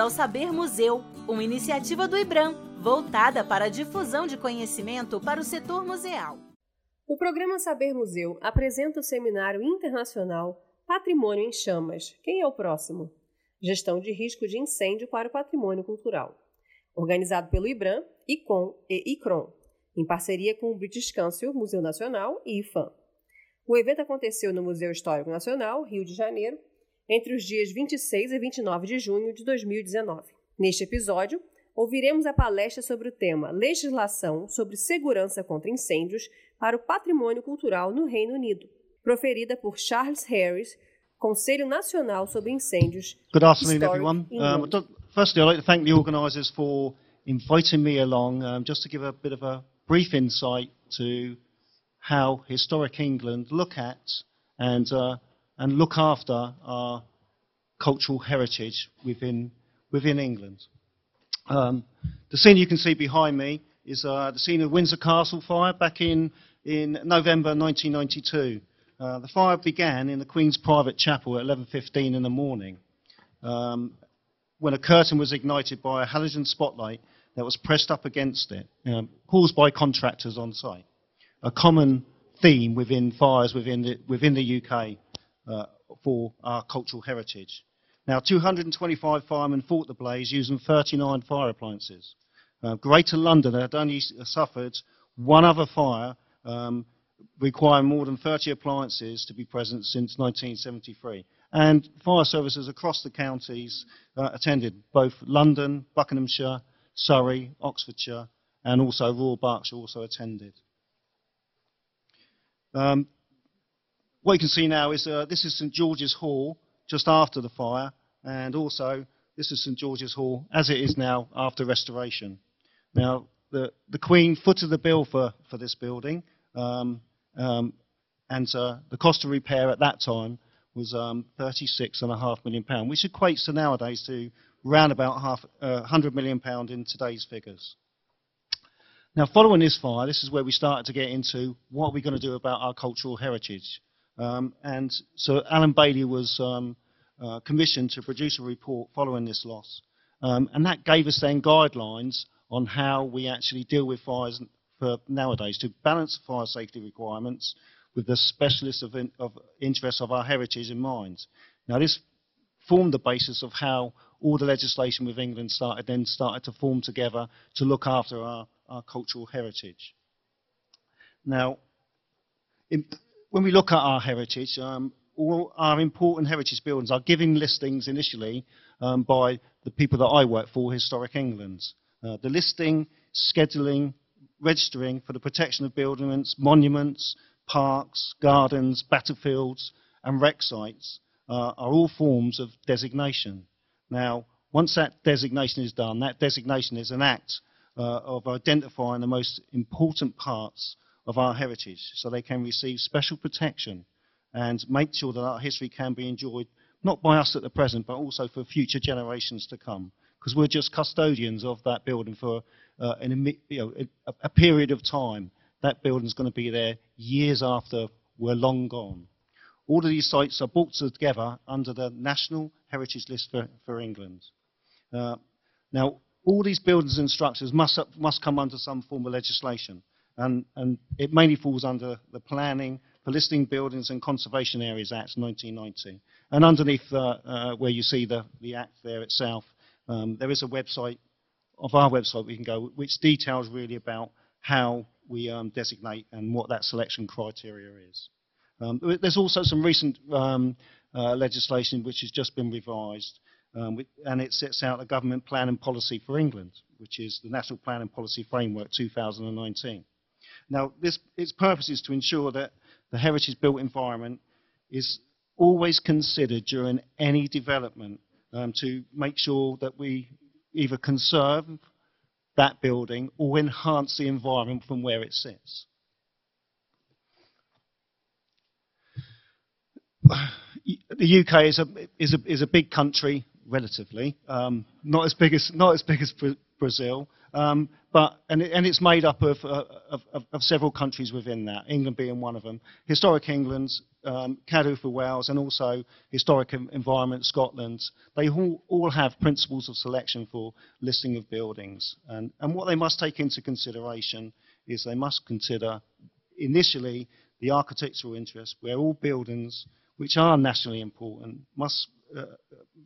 ao Saber Museu, uma iniciativa do IBRAM, voltada para a difusão de conhecimento para o setor museal. O programa Saber Museu apresenta o seminário internacional Patrimônio em Chamas. Quem é o próximo? Gestão de risco de incêndio para o patrimônio cultural. Organizado pelo IBRAM, ICOM e ICRON, em parceria com o British Council, Museu Nacional e IFAM. O evento aconteceu no Museu Histórico Nacional, Rio de Janeiro, entre os dias 26 e 29 de junho de 2019. Neste episódio, ouviremos a palestra sobre o tema Legislação sobre Segurança contra Incêndios para o Patrimônio Cultural no Reino Unido, proferida por Charles Harris, Conselho Nacional sobre Incêndios. Good afternoon, everyone. Um, firstly, I'd like to thank the organisers for inviting me along, um, just to give a bit of a brief insight to how historic England look at and uh, and look after our cultural heritage within, within England. Um, the scene you can see behind me is uh, the scene of Windsor Castle fire back in, in November 1992. Uh, the fire began in the Queen's private chapel at 11.15 in the morning um, when a curtain was ignited by a halogen spotlight that was pressed up against it, caused by contractors on site. A common theme within fires within the, within the UK uh, for our cultural heritage. Now, 225 firemen fought the blaze using 39 fire appliances. Uh, Greater London had only suffered one other fire um, requiring more than 30 appliances to be present since 1973. And fire services across the counties uh, attended, both London, Buckinghamshire, Surrey, Oxfordshire, and also Royal Berkshire also attended. Um, what you can see now is uh, this is St George's Hall just after the fire, and also this is St George's Hall as it is now after restoration. Now, the, the Queen footed the bill for, for this building, um, um, and uh, the cost of repair at that time was um, 36.5 million pound, which equates to nowadays to around about half, uh, 100 million pound in today's figures. Now, following this fire, this is where we started to get into what are we going to do about our cultural heritage. Um, and so Alan Bailey was um, uh, commissioned to produce a report following this loss. Um, and that gave us then guidelines on how we actually deal with fires nowadays to balance fire safety requirements with the specialists of, in, of interest of our heritage in mind. Now this formed the basis of how all the legislation with England started then started to form together to look after our, our cultural heritage. Now, in, when we look at our heritage, um, all our important heritage buildings are given listings initially um, by the people that I work for, Historic England. Uh, the listing, scheduling, registering for the protection of buildings, monuments, parks, gardens, battlefields, and wreck sites uh, are all forms of designation. Now, once that designation is done, that designation is an act uh, of identifying the most important parts of our heritage so they can receive special protection and make sure that our history can be enjoyed not by us at the present but also for future generations to come because we're just custodians of that building for uh, an, you know, a, a period of time. That building's going to be there years after we're long gone. All of these sites are brought together under the National Heritage List for, for England. Uh, now, all these buildings and structures must, must come under some form of legislation and, and it mainly falls under the Planning for Listing Buildings and Conservation Areas Act 1990. And underneath uh, uh, where you see the, the Act there itself, um, there is a website of our website we can go, which details really about how we um, designate and what that selection criteria is. Um, there's also some recent um, uh, legislation which has just been revised, um, and it sets out a government plan and policy for England, which is the National Plan and Policy Framework 2019. Now, this, its purpose is to ensure that the heritage built environment is always considered during any development um, to make sure that we either conserve that building or enhance the environment from where it sits. The UK is a, is a, is a big country, relatively, um, not as big as not as big as Brazil. Um, but and, and, it's made up of, uh, of, of, of, several countries within that, England being one of them. Historic England, um, Cadw for Wales, and also Historic Environment Scotland. They all, all have principles of selection for listing of buildings. And, and what they must take into consideration is they must consider initially the architectural interest, where all buildings which are nationally important must, uh,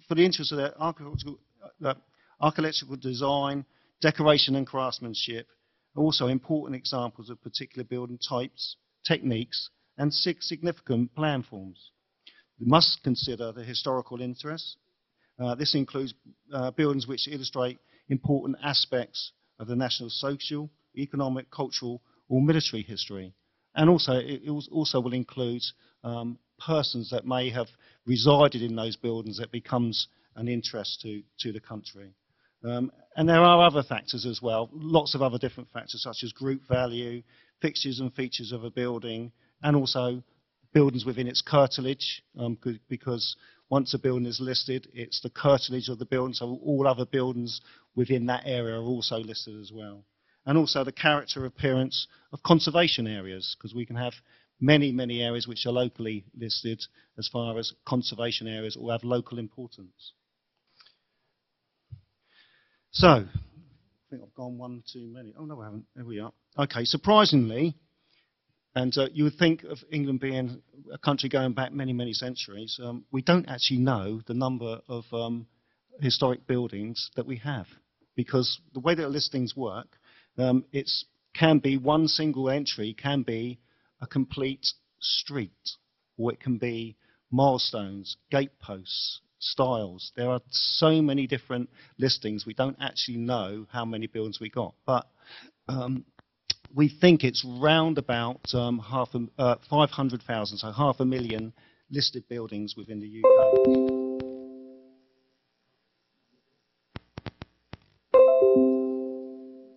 for the interest of their architectural, uh, architectural design, decoration and craftsmanship, are also important examples of particular building types, techniques, and six significant plan forms. We must consider the historical interests. Uh, this includes uh, buildings which illustrate important aspects of the national social, economic, cultural, or military history. And also, it also will include um, persons that may have resided in those buildings that becomes an interest to, to the country. Um, and there are other factors as well, lots of other different factors such as group value, fixtures and features of a building, and also buildings within its curtilage, um, because once a building is listed, it's the curtilage of the building, so all other buildings within that area are also listed as well. And also the character appearance of conservation areas, because we can have many, many areas which are locally listed as far as conservation areas or have local importance. So, I think I've gone one too many. Oh, no, I haven't. There we are. Okay, surprisingly, and uh, you would think of England being a country going back many, many centuries, um, we don't actually know the number of um, historic buildings that we have. Because the way that listings work, um, it can be one single entry, can be a complete street, or it can be milestones, gateposts, stiles. There are so many different listings. We don't actually know how many buildings we got, but um, we think it's round about um, half a, uh, 500,000, so half a million listed buildings within the UK.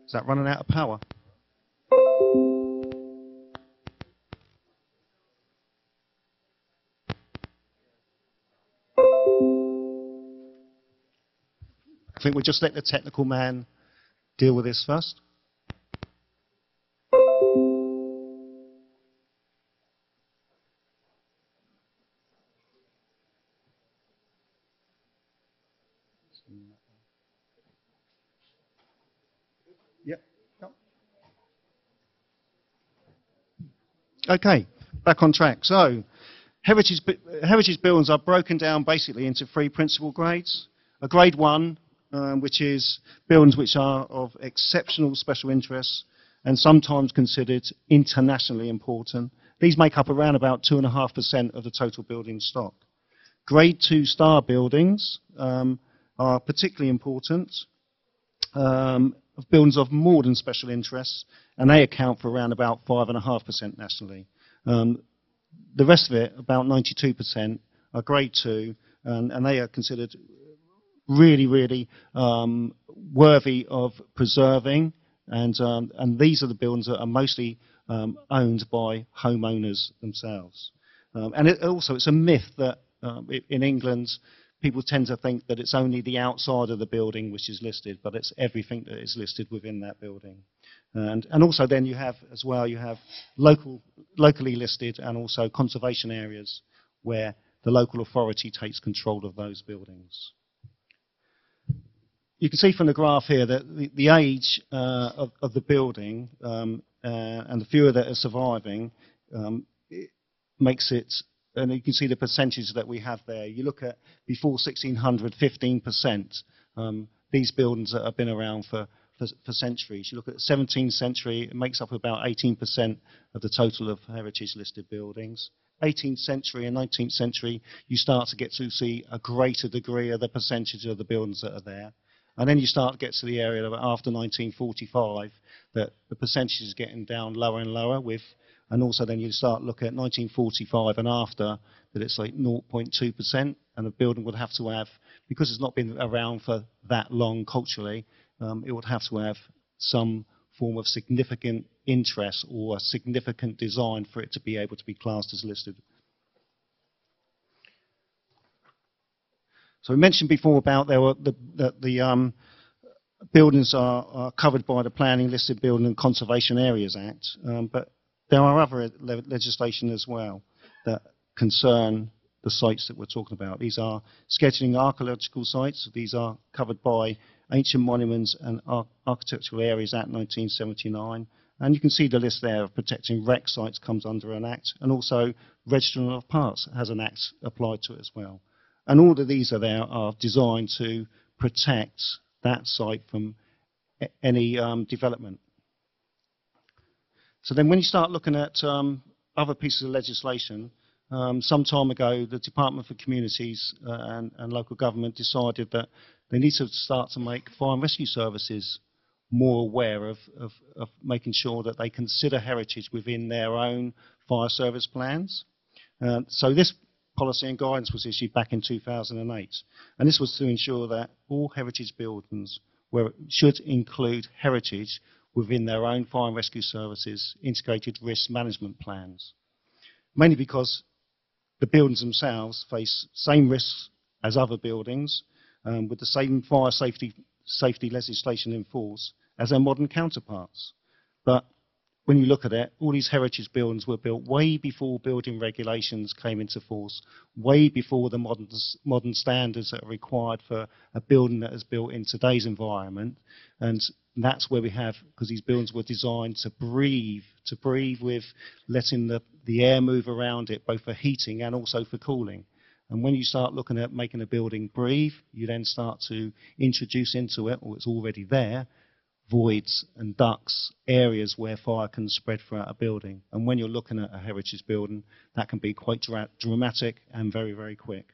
Is that running out of power? I think we'll just let the technical man deal with this first. Okay, back on track. So, heritage, heritage buildings are broken down basically into three principal grades. A grade one um, which is buildings which are of exceptional special interest and sometimes considered internationally important. These make up around about 2.5% of the total building stock. Grade 2 star buildings um, are particularly important. Um, buildings of more than special interest, and they account for around about 5.5% nationally. Um, the rest of it, about 92%, are grade 2, and, and they are considered really, really um, worthy of preserving. And, um, and these are the buildings that are mostly um, owned by homeowners themselves. Um, and it, also, it's a myth that um, in England, people tend to think that it's only the outside of the building which is listed, but it's everything that is listed within that building. And, and also then you have, as well, you have local, locally listed and also conservation areas where the local authority takes control of those buildings you can see from the graph here that the, the age uh, of, of, the building um, uh, and the fewer that are surviving um, it makes it, and you can see the percentages that we have there. You look at before 1600, 15%. Um, these buildings that have been around for, for, for, centuries. You look at the 17th century, it makes up about 18% of the total of heritage listed buildings. 18th century and 19th century, you start to get to see a greater degree of the percentage of the buildings that are there. And then you start to get to the area after 1945 that the percentage is getting down lower and lower with, and also then you start looking at 1945 and after that it's like 0.2% and the building would have to have, because it's not been around for that long culturally, um, it would have to have some form of significant interest or a significant design for it to be able to be classed as listed. So we mentioned before about there were the, the, the um, buildings are, are, covered by the Planning Listed Building and Conservation Areas Act, um, but there are other le legislation as well that concern the sites that we're talking about. These are scheduling archaeological sites. These are covered by Ancient Monuments and Ar Archaeological Areas Act 1979. And you can see the list there of protecting wreck sites comes under an act, and also registering of parts has an act applied to it as well. And all of these are there are designed to protect that site from any um, development. So then when you start looking at um, other pieces of legislation, um, some time ago the Department for Communities uh, and, and, local government decided that they need to start to make fire and rescue services more aware of, of, of making sure that they consider heritage within their own fire service plans. Uh, so this policy and guidance was issued back in 2008. And this was to ensure that all heritage buildings were, should include heritage within their own fire and rescue services integrated risk management plans. Mainly because the buildings themselves face the same risks as other buildings um, with the same fire safety, safety legislation in force as their modern counterparts. But when you look at it, all these heritage buildings were built way before building regulations came into force, way before the modern, modern standards that are required for a building that is built in today's environment. And that's where we have, because these buildings were designed to breathe, to breathe with letting the, the air move around it, both for heating and also for cooling. And when you start looking at making a building breathe, you then start to introduce into it, or it's already there, voids and ducts, areas where fire can spread throughout a building. And when you're looking at a heritage building, that can be quite dra dramatic and very, very quick.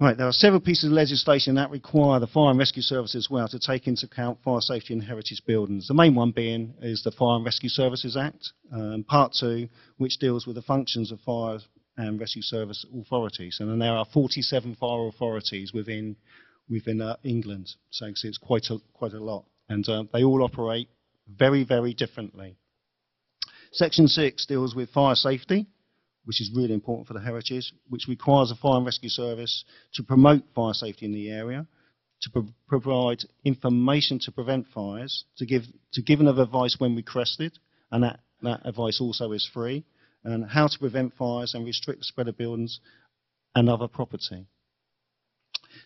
Right, there are several pieces of legislation that require the Fire and Rescue Service as well to take into account fire safety in heritage buildings. The main one being is the Fire and Rescue Services Act, um, Part 2, which deals with the functions of fire and rescue service authorities. And then there are 47 fire authorities within within uh, England. So see it's quite a, quite a lot. And uh, they all operate very, very differently. Section 6 deals with fire safety, which is really important for the heritage, which requires a fire and rescue service to promote fire safety in the area, to pro provide information to prevent fires, to give, to give enough advice when requested, and that, that advice also is free, and how to prevent fires and restrict the spread of buildings and other property.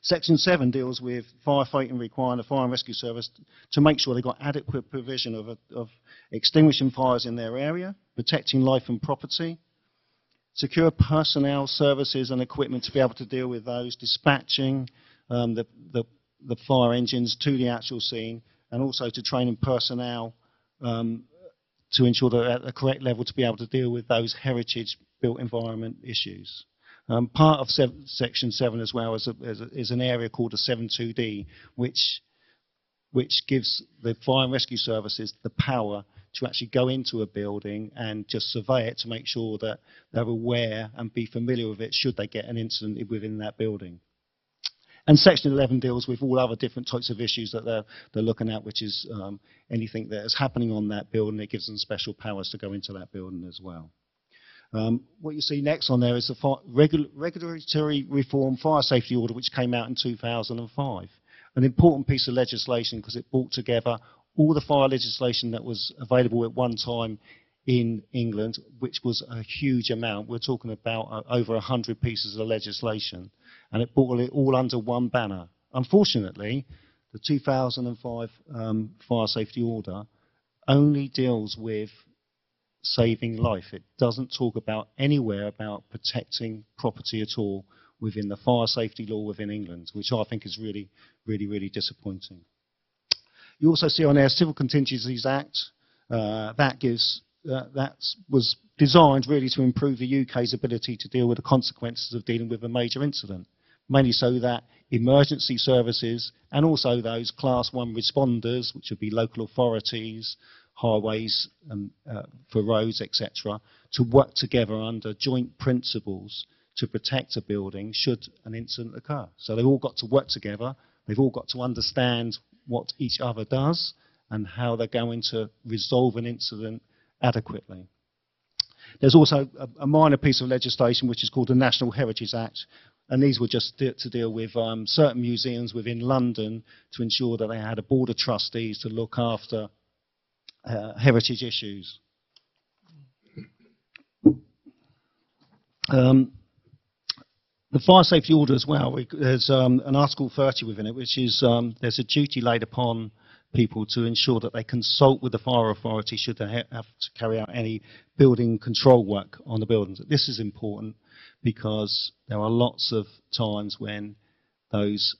Section 7 deals with firefighting requiring the fire and rescue service to make sure they've got adequate provision of, of extinguishing fires in their area, protecting life and property, secure personnel, services and equipment to be able to deal with those, dispatching um, the, the, the, fire engines to the actual scene, and also to training personnel um, to ensure they're at the correct level to be able to deal with those heritage built environment issues. Um, part of Section 7 as well is, a, is, a, is, an area called a 72D, which, which gives the fire and rescue services the power to actually go into a building and just survey it to make sure that they're aware and be familiar with it should they get an incident within that building. And Section 11 deals with all other different types of issues that they're, they're looking at, which is um, anything that is happening on that building. It gives them special powers to go into that building as well. Um, what you see next on there is the Regul regulatory reform fire safety order, which came out in 2005. An important piece of legislation because it brought together all the fire legislation that was available at one time in England, which was a huge amount. We're talking about uh, over 100 pieces of legislation, and it brought it all under one banner. Unfortunately, the 2005 um, fire safety order only deals with saving life. It doesn't talk about anywhere about protecting property at all within the fire safety law within England, which I think is really, really, really disappointing. You also see on there Civil Contingencies Act. Uh, that gives uh, that was designed really to improve the UK's ability to deal with the consequences of dealing with a major incident, mainly so that emergency services and also those class one responders, which would be local authorities, highways um, uh, for roads, etc., to work together under joint principles to protect a building should an incident occur. So they've all got to work together. They've all got to understand what each other does and how they're going to resolve an incident adequately. There's also a, a, minor piece of legislation which is called the National Heritage Act, And these were just to, to deal with um, certain museums within London to ensure that they had a board of trustees to look after uh, heritage issues. Um, the fire safety order as well, we, there's um, an Article 30 within it, which is um, there's a duty laid upon people to ensure that they consult with the fire authority should they ha have to carry out any building control work on the buildings. This is important because there are lots of times when those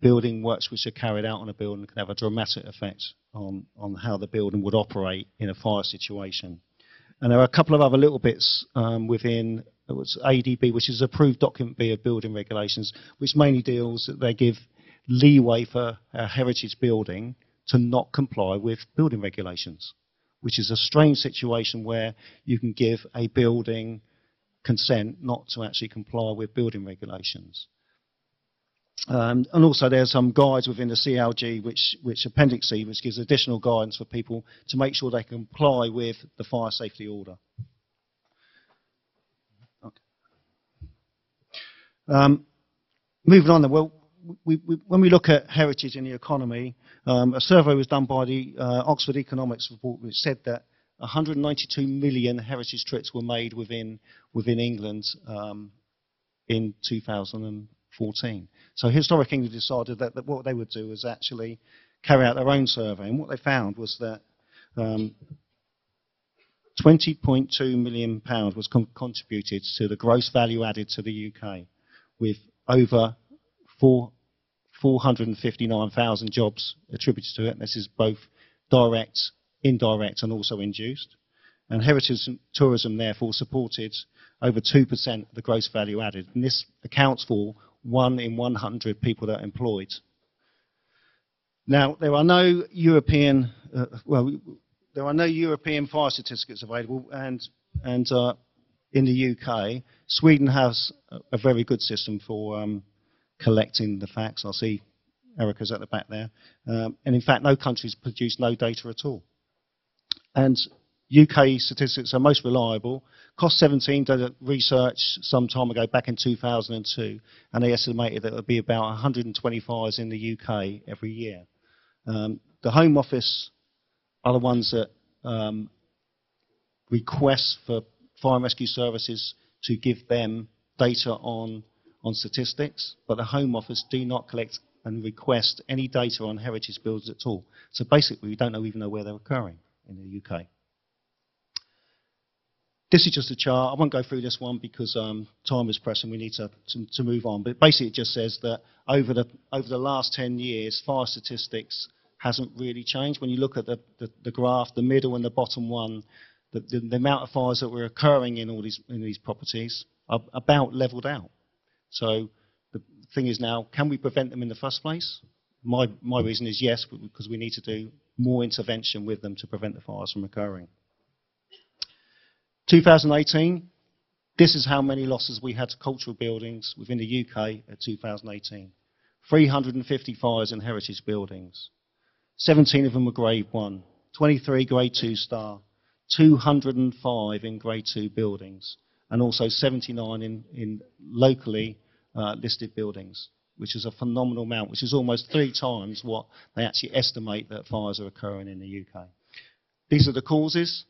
building works which are carried out on a building can have a dramatic effect on, on how the building would operate in a fire situation. And there are a couple of other little bits um, within what's ADB, which is approved document B of building regulations, which mainly deals that they give leeway for a heritage building to not comply with building regulations, which is a strange situation where you can give a building consent not to actually comply with building regulations. Um, and also there's some guides within the CLG, which, which Appendix C, which gives additional guidance for people to make sure they comply with the fire safety order. Okay. Um, moving on then, well, we, we, when we look at heritage in the economy, um, a survey was done by the uh, Oxford Economics Report which said that 192 million heritage trips were made within, within England um, in 2000 14. So Historic England decided that, that what they would do is actually carry out their own survey. And what they found was that um, 20.2 million pounds was con contributed to the gross value added to the UK, with over 4, 459,000 jobs attributed to it. This is both direct, indirect, and also induced. And heritage tourism, therefore, supported over 2% of the gross value added. And this accounts for one in 100 people that are employed. Now, there are no European, uh, well, there are no European fire certificates available, and, and uh, in the UK, Sweden has a, a very good system for um, collecting the facts. I see Erica's at the back there. Um, and in fact, no countries produce no data at all. And UK statistics are most reliable. Cost 17 did a research some time ago, back in 2002, and they estimated that it would be about 120 fires in the UK every year. Um, the Home Office are the ones that um, request for fire and rescue services to give them data on on statistics, but the Home Office do not collect and request any data on heritage buildings at all. So basically, we don't know, even know where they're occurring in the UK. This is just a chart. I won't go through this one because um, time is pressing. We need to, to, to, move on. But basically, it just says that over the, over the last 10 years, fire statistics hasn't really changed. When you look at the, the, the graph, the middle and the bottom one, the, the, the, amount of fires that were occurring in all these, in these properties are about leveled out. So the thing is now, can we prevent them in the first place? My, my reason is yes, because we need to do more intervention with them to prevent the fires from occurring. 2018, this is how many losses we had to cultural buildings within the UK at 2018. 350 fires in heritage buildings. 17 of them were grade 1, 23 grade 2 star, 205 in grade 2 buildings and also 79 in, in locally uh, listed buildings, which is a phenomenal amount, which is almost three times what they actually estimate that fires are occurring in the UK. These are the causes,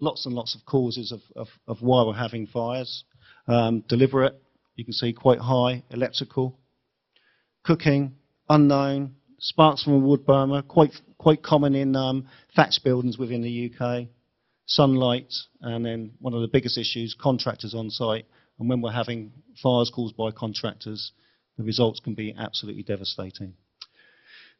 lots and lots of causes of, of, of why we're having fires. Um, deliberate, you can see quite high, electrical, cooking, unknown, sparks from a wood burner, quite, quite common in um, thatch buildings within the UK sunlight, and then one of the biggest issues, contractors on site. And when we're having fires caused by contractors, the results can be absolutely devastating.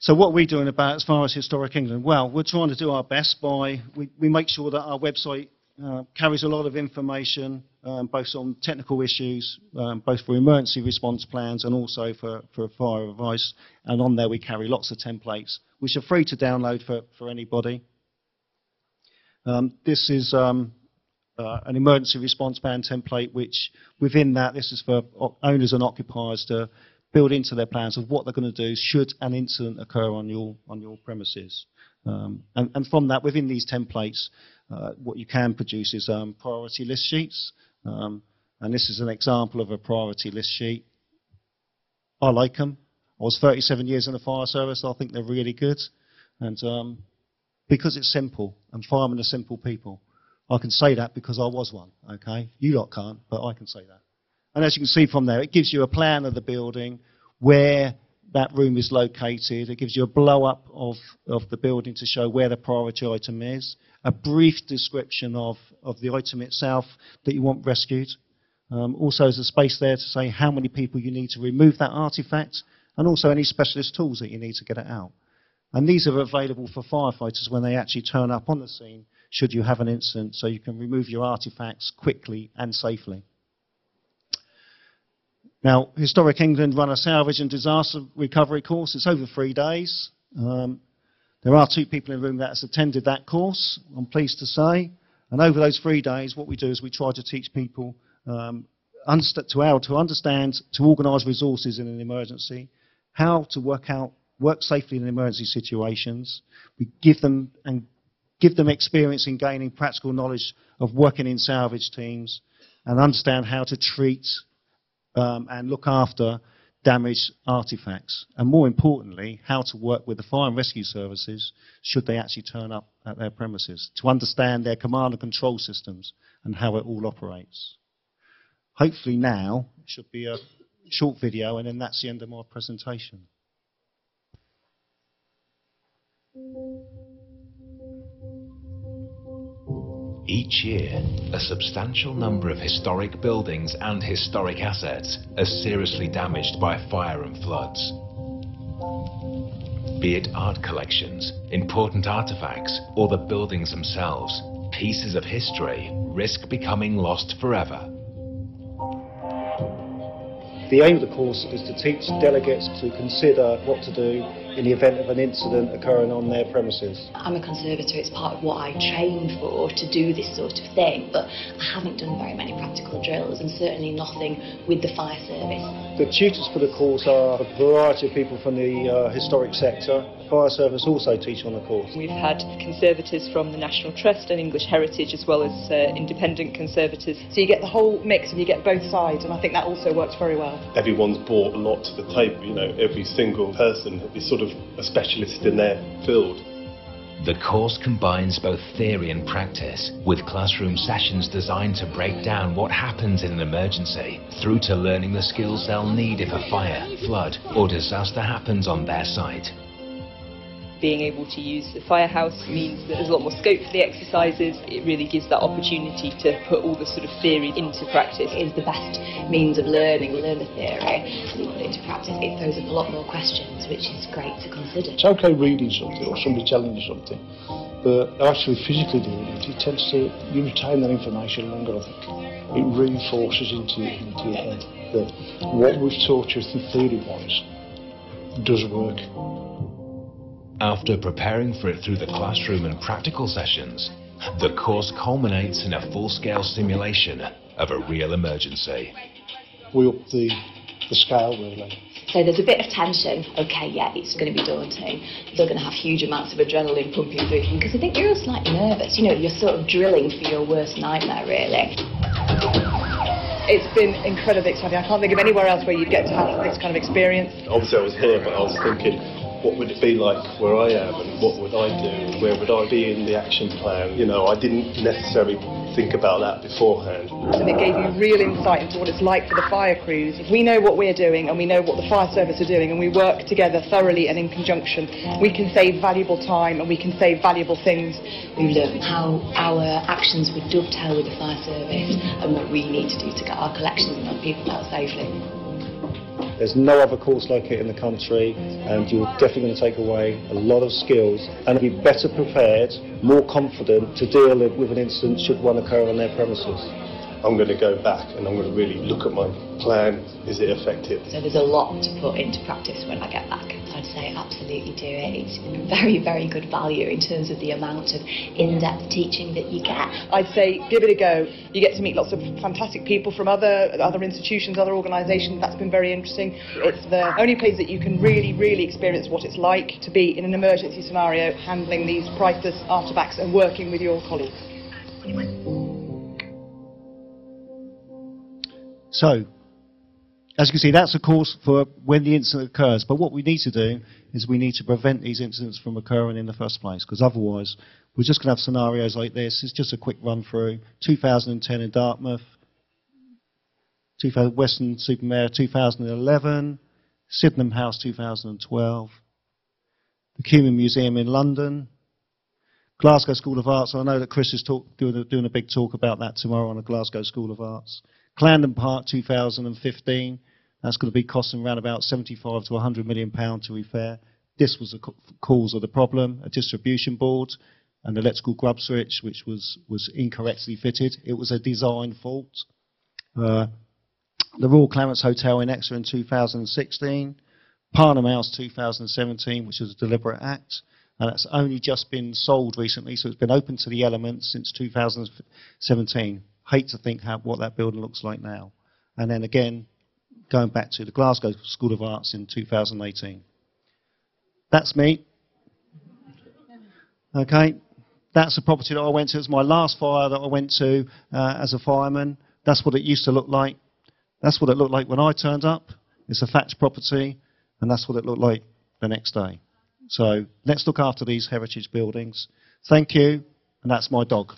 So what we're we doing about as far as Historic England? Well, we're trying to do our best by, we, we make sure that our website uh, carries a lot of information, um, both on technical issues, um, both for emergency response plans and also for, for fire advice. And on there we carry lots of templates, which are free to download for, for anybody. Um, this is um, uh, an emergency response plan template, which within that, this is for owners and occupiers to build into their plans of what they're going to do should an incident occur on your on your premises. Um, and, and, from that, within these templates, uh, what you can produce is um, priority list sheets. Um, and this is an example of a priority list sheet. I like them. I was 37 years in the fire service. I think they're really good. And um, because it's simple, and firemen are simple people, I can say that because I was one, okay? You lot can't, but I can say that. And as you can see from there, it gives you a plan of the building, where that room is located. It gives you a blow up of, of the building to show where the priority item is, a brief description of, of the item itself that you want rescued. Um, also, there's a space there to say how many people you need to remove that artifact, and also any specialist tools that you need to get it out. And these are available for firefighters when they actually turn up on the scene, should you have an incident, so you can remove your artifacts quickly and safely. Now, Historic England run a salvage and disaster recovery course. It's over three days. Um, there are two people in the room that has attended that course, I'm pleased to say. And over those three days, what we do is we try to teach people um, to how to understand, to organise resources in an emergency, how to work out, work safely in emergency situations. We give them and give them experience in gaining practical knowledge of working in salvage teams, and understand how to treat um, and look after damaged artifacts. And more importantly, how to work with the fire and rescue services should they actually turn up at their premises, to understand their command and control systems and how it all operates. Hopefully now, it should be a short video and then that's the end of my presentation. Each year, a substantial number of historic buildings and historic assets are seriously damaged by fire and floods. Be it art collections, important artifacts, or the buildings themselves, pieces of history risk becoming lost forever. The aim of the course is to teach delegates to consider what to do in the event of an incident occurring on their premises? I'm a conservator, it's part of what I trained for to do this sort of thing, but I haven't done very many practical drills and certainly nothing with the fire service. The tutors for the course are a variety of people from the uh, historic sector. Fire service also teach on the course. We've had conservators from the National Trust and English Heritage as well as uh, independent conservators. So you get the whole mix and you get both sides and I think that also works very well. Everyone's brought a lot to the table, you know, every single person is sort of a specialist in their field. The course combines both theory and practice, with classroom sessions designed to break down what happens in an emergency, through to learning the skills they'll need if a fire, flood or disaster happens on their site being able to use the firehouse means that there's a lot more scope for the exercises. It really gives that opportunity to put all the sort of theory into practice. It is the best means of learning, learn the theory, and you put it into practice. It throws up a lot more questions, which is great to consider. It's okay reading something or somebody telling you something, but actually physically doing it, it tends to, you retain that information longer, I think. It reinforces into, into your head that what we've taught you through theory-wise does work. After preparing for it through the classroom and practical sessions, the course culminates in a full-scale simulation of a real emergency. We up the, the scale really. So there's a bit of tension. Okay, yeah, it's going to be daunting. You're going to have huge amounts of adrenaline pumping through you because I think you're all slightly nervous. You know, you're sort of drilling for your worst nightmare, really. It's been incredibly exciting. I can't think of anywhere else where you'd get to have this kind of experience. Obviously, I was here, but I was thinking, what would it be like where I am and what would I do? Where would I be in the action plan? You know, I didn't necessarily think about that beforehand. And it gave you real insight into what it's like for the fire crews. If we know what we're doing and we know what the fire service are doing and we work together thoroughly and in conjunction, we can save valuable time and we can save valuable things. We've learned how our actions would dovetail with the fire service and what we need to do to get our collections and our people out safely. There's no other course like it in the country, and you're definitely going to take away a lot of skills and be better prepared, more confident to deal with an incident should one occur on their premises. I'm going to go back and I'm going to really look at my plan. Is it effective? So there's a lot to put into practice when I get back. I'd say absolutely do it. It's very, very good value in terms of the amount of in-depth teaching that you get. I'd say give it a go. You get to meet lots of fantastic people from other other institutions, other organisations. That's been very interesting. It's the only place that you can really, really experience what it's like to be in an emergency scenario, handling these priceless artefacts and working with your colleagues. So, as you can see, that's of course for when the incident occurs. But what we need to do is we need to prevent these incidents from occurring in the first place, because otherwise we're just going to have scenarios like this. It's just a quick run through. 2010 in Dartmouth, 2000, Weston-super-Mare 2011, Sydenham House 2012, the Cuming Museum in London, Glasgow School of Arts. I know that Chris is talk, doing, a, doing a big talk about that tomorrow on the Glasgow School of Arts. Clandon Park 2015. That's going to be costing around about 75 to 100 million pound to repair. This was the cause of the problem, a distribution board, an electrical grub switch which was, was incorrectly fitted. It was a design fault. Uh, the Royal Clarence Hotel in Exeter in 2016. Parnham House 2017, which was a deliberate act and that's only just been sold recently, so it's been open to the elements since 2017. Hate to think how, what that building looks like now. And then again, going back to the Glasgow School of Arts in 2018. That's me. Okay, that's the property that I went to. It's my last fire that I went to uh, as a fireman. That's what it used to look like. That's what it looked like when I turned up. It's a thatched property, and that's what it looked like the next day. So let's look after these heritage buildings. Thank you, and that's my dog.